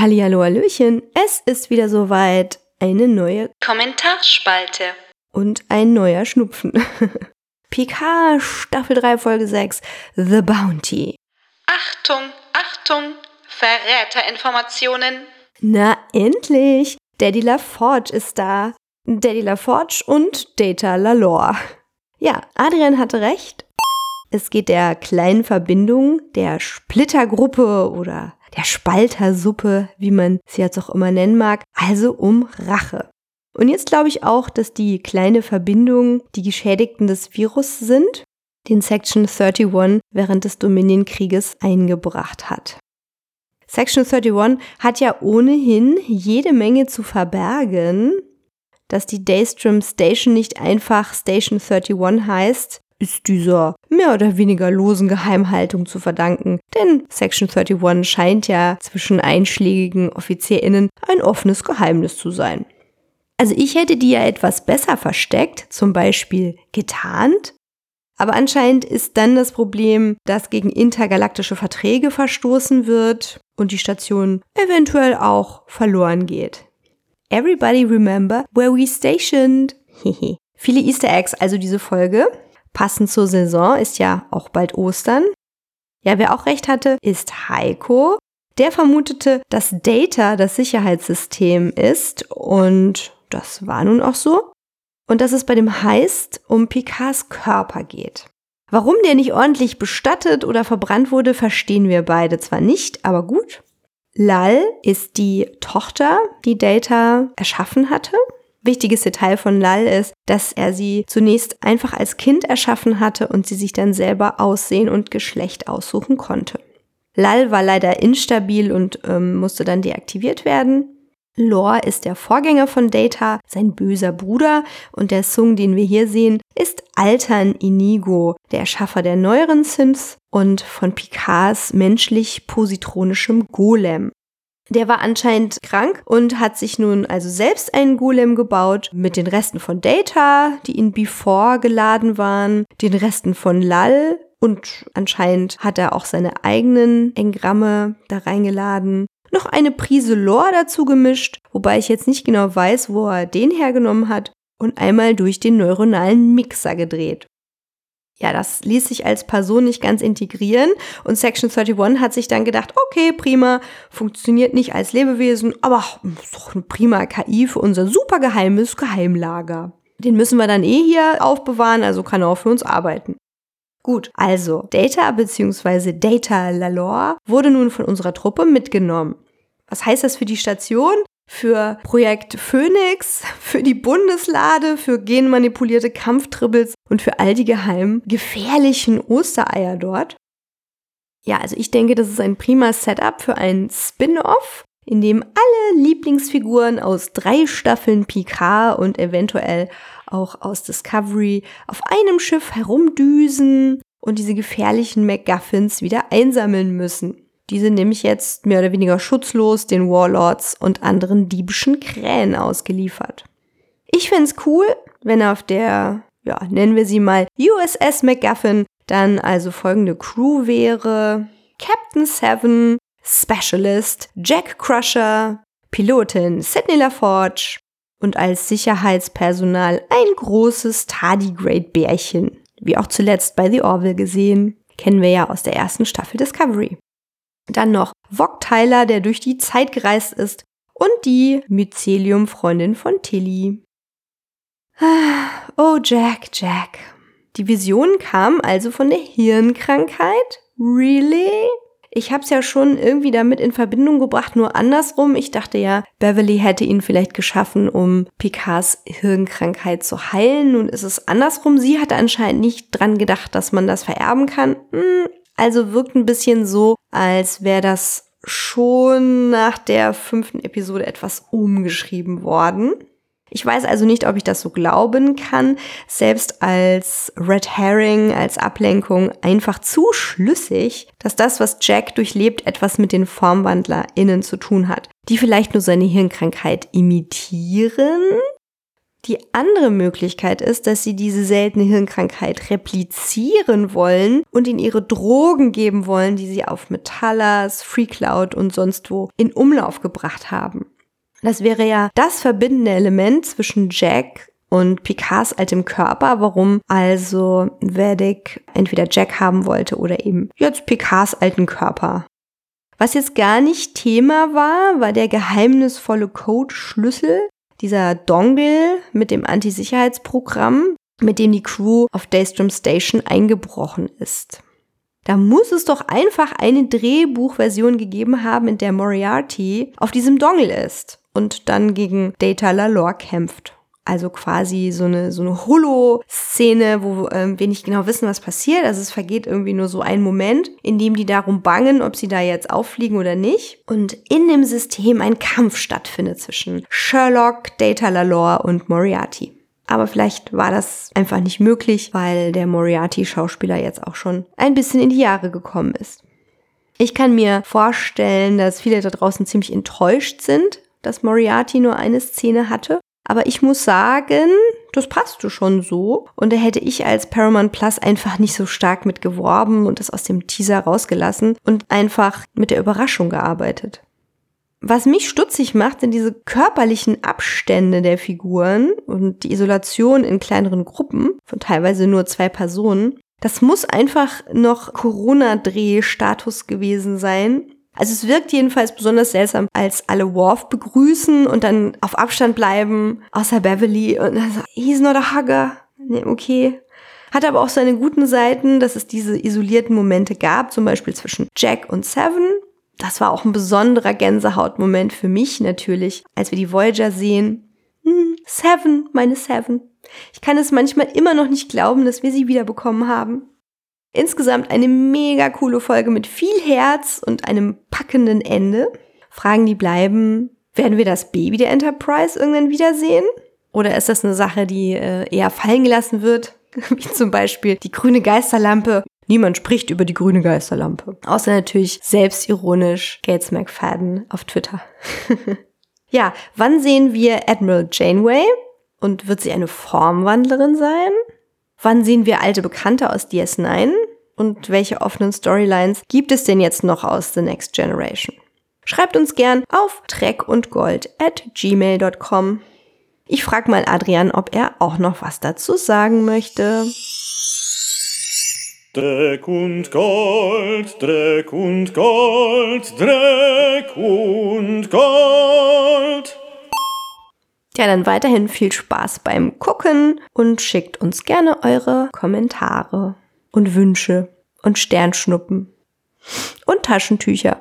Hallihallo, Hallöchen, es ist wieder soweit. Eine neue Kommentarspalte. und ein neuer Schnupfen. PK Staffel 3 Folge 6 The Bounty. Achtung, Achtung, Verräterinformationen. Na endlich! Daddy LaForge ist da. Daddy LaForge und Data Lalore. Ja, Adrian hatte recht. Es geht der kleinen Verbindung, der Splittergruppe oder der Spaltersuppe, wie man sie jetzt auch immer nennen mag, also um Rache. Und jetzt glaube ich auch, dass die kleine Verbindung die Geschädigten des Virus sind, den Section 31 während des Dominion-Krieges eingebracht hat. Section 31 hat ja ohnehin jede Menge zu verbergen, dass die Daystrom Station nicht einfach Station 31 heißt, ist dieser mehr oder weniger losen Geheimhaltung zu verdanken, denn Section 31 scheint ja zwischen einschlägigen OffizierInnen ein offenes Geheimnis zu sein. Also ich hätte die ja etwas besser versteckt, zum Beispiel getarnt. Aber anscheinend ist dann das Problem, dass gegen intergalaktische Verträge verstoßen wird und die Station eventuell auch verloren geht. Everybody remember where we stationed. Viele Easter Eggs also diese Folge. Passend zur Saison ist ja auch bald Ostern. Ja, wer auch recht hatte, ist Heiko. Der vermutete, dass Data das Sicherheitssystem ist und das war nun auch so. Und dass es bei dem Heist um Picards Körper geht. Warum der nicht ordentlich bestattet oder verbrannt wurde, verstehen wir beide zwar nicht, aber gut. Lal ist die Tochter, die Data erschaffen hatte. Wichtiges Detail von Lal ist, dass er sie zunächst einfach als Kind erschaffen hatte und sie sich dann selber Aussehen und Geschlecht aussuchen konnte. Lal war leider instabil und ähm, musste dann deaktiviert werden. Lore ist der Vorgänger von Data, sein böser Bruder und der Sung, den wir hier sehen, ist Altern Inigo, der Erschaffer der neueren Synths und von Picards menschlich-positronischem Golem. Der war anscheinend krank und hat sich nun also selbst einen Golem gebaut mit den Resten von Data, die in Before geladen waren, den Resten von Lal und anscheinend hat er auch seine eigenen Engramme da reingeladen noch eine Prise Lore dazu gemischt, wobei ich jetzt nicht genau weiß, wo er den hergenommen hat, und einmal durch den neuronalen Mixer gedreht. Ja, das ließ sich als Person nicht ganz integrieren und Section 31 hat sich dann gedacht, okay, prima, funktioniert nicht als Lebewesen, aber ist doch eine prima KI für unser super geheimes Geheimlager. Den müssen wir dann eh hier aufbewahren, also kann er auch für uns arbeiten. Gut, also Data bzw. Data Lalore wurde nun von unserer Truppe mitgenommen. Was heißt das für die Station? Für Projekt Phoenix, für die Bundeslade, für genmanipulierte Kampftribbles und für all die geheimen, gefährlichen Ostereier dort? Ja, also ich denke, das ist ein prima Setup für ein Spin-off, in dem alle Lieblingsfiguren aus drei Staffeln Picard und eventuell auch aus Discovery auf einem Schiff herumdüsen und diese gefährlichen MacGuffins wieder einsammeln müssen. Die sind nämlich jetzt mehr oder weniger schutzlos den Warlords und anderen diebischen Krähen ausgeliefert. Ich fände cool, wenn auf der, ja, nennen wir sie mal USS MacGuffin dann also folgende Crew wäre Captain Seven, Specialist, Jack Crusher, Pilotin Sidney LaForge, und als Sicherheitspersonal ein großes Tardigrade-Bärchen. Wie auch zuletzt bei The Orville gesehen, kennen wir ja aus der ersten Staffel Discovery. Dann noch Vog Tyler, der durch die Zeit gereist ist und die Mycelium-Freundin von Tilly. Oh, Jack, Jack. Die Vision kam also von der Hirnkrankheit? Really? Ich habe es ja schon irgendwie damit in Verbindung gebracht, nur andersrum. Ich dachte ja, Beverly hätte ihn vielleicht geschaffen, um Picards Hirnkrankheit zu heilen. Nun ist es andersrum. Sie hatte anscheinend nicht dran gedacht, dass man das vererben kann. Hm, also wirkt ein bisschen so, als wäre das schon nach der fünften Episode etwas umgeschrieben worden. Ich weiß also nicht, ob ich das so glauben kann, selbst als Red Herring, als Ablenkung einfach zu schlüssig, dass das, was Jack durchlebt, etwas mit den FormwandlerInnen zu tun hat, die vielleicht nur seine Hirnkrankheit imitieren. Die andere Möglichkeit ist, dass sie diese seltene Hirnkrankheit replizieren wollen und in ihre Drogen geben wollen, die sie auf Metallas, FreeCloud und sonst wo in Umlauf gebracht haben. Das wäre ja das verbindende Element zwischen Jack und Picards altem Körper, warum also Vedic entweder Jack haben wollte oder eben jetzt Picards alten Körper. Was jetzt gar nicht Thema war, war der geheimnisvolle Code-Schlüssel, dieser Dongle mit dem Anti-Sicherheitsprogramm, mit dem die Crew auf Daystrom Station eingebrochen ist. Da muss es doch einfach eine Drehbuchversion gegeben haben, in der Moriarty auf diesem Dongle ist und dann gegen Data Lalore kämpft. Also quasi so eine, so eine Holo-Szene, wo ähm, wir nicht genau wissen, was passiert. Also es vergeht irgendwie nur so ein Moment, in dem die darum bangen, ob sie da jetzt auffliegen oder nicht. Und in dem System ein Kampf stattfindet zwischen Sherlock, Data Lalore und Moriarty. Aber vielleicht war das einfach nicht möglich, weil der Moriarty-Schauspieler jetzt auch schon ein bisschen in die Jahre gekommen ist. Ich kann mir vorstellen, dass viele da draußen ziemlich enttäuscht sind, dass Moriarty nur eine Szene hatte. Aber ich muss sagen, das passte schon so. Und da hätte ich als Paramount Plus einfach nicht so stark mit geworben und das aus dem Teaser rausgelassen und einfach mit der Überraschung gearbeitet. Was mich stutzig macht, sind diese körperlichen Abstände der Figuren und die Isolation in kleineren Gruppen von teilweise nur zwei Personen. Das muss einfach noch Corona-Dreh-Status gewesen sein. Also es wirkt jedenfalls besonders seltsam, als alle Worf begrüßen und dann auf Abstand bleiben, außer Beverly und dann so, he's not a hugger. Nee, okay. Hat aber auch seine guten Seiten, dass es diese isolierten Momente gab, zum Beispiel zwischen Jack und Seven. Das war auch ein besonderer Gänsehautmoment für mich natürlich, als wir die Voyager sehen. Hm, Seven, meine Seven. Ich kann es manchmal immer noch nicht glauben, dass wir sie wiederbekommen haben. Insgesamt eine mega coole Folge mit viel Herz und einem packenden Ende. Fragen, die bleiben, werden wir das Baby der Enterprise irgendwann wiedersehen? Oder ist das eine Sache, die äh, eher fallen gelassen wird? Wie zum Beispiel die grüne Geisterlampe. Niemand spricht über die grüne Geisterlampe. Außer natürlich selbstironisch Gates McFadden auf Twitter. ja, wann sehen wir Admiral Janeway? Und wird sie eine Formwandlerin sein? Wann sehen wir alte Bekannte aus DS9? Und welche offenen Storylines gibt es denn jetzt noch aus The Next Generation? Schreibt uns gern auf treckundgold at gmail.com. Ich frage mal Adrian, ob er auch noch was dazu sagen möchte. Dreck und Gold, Dreck und Gold, Dreck und Gold. Ja, dann weiterhin viel Spaß beim Gucken und schickt uns gerne eure Kommentare und Wünsche und Sternschnuppen und Taschentücher.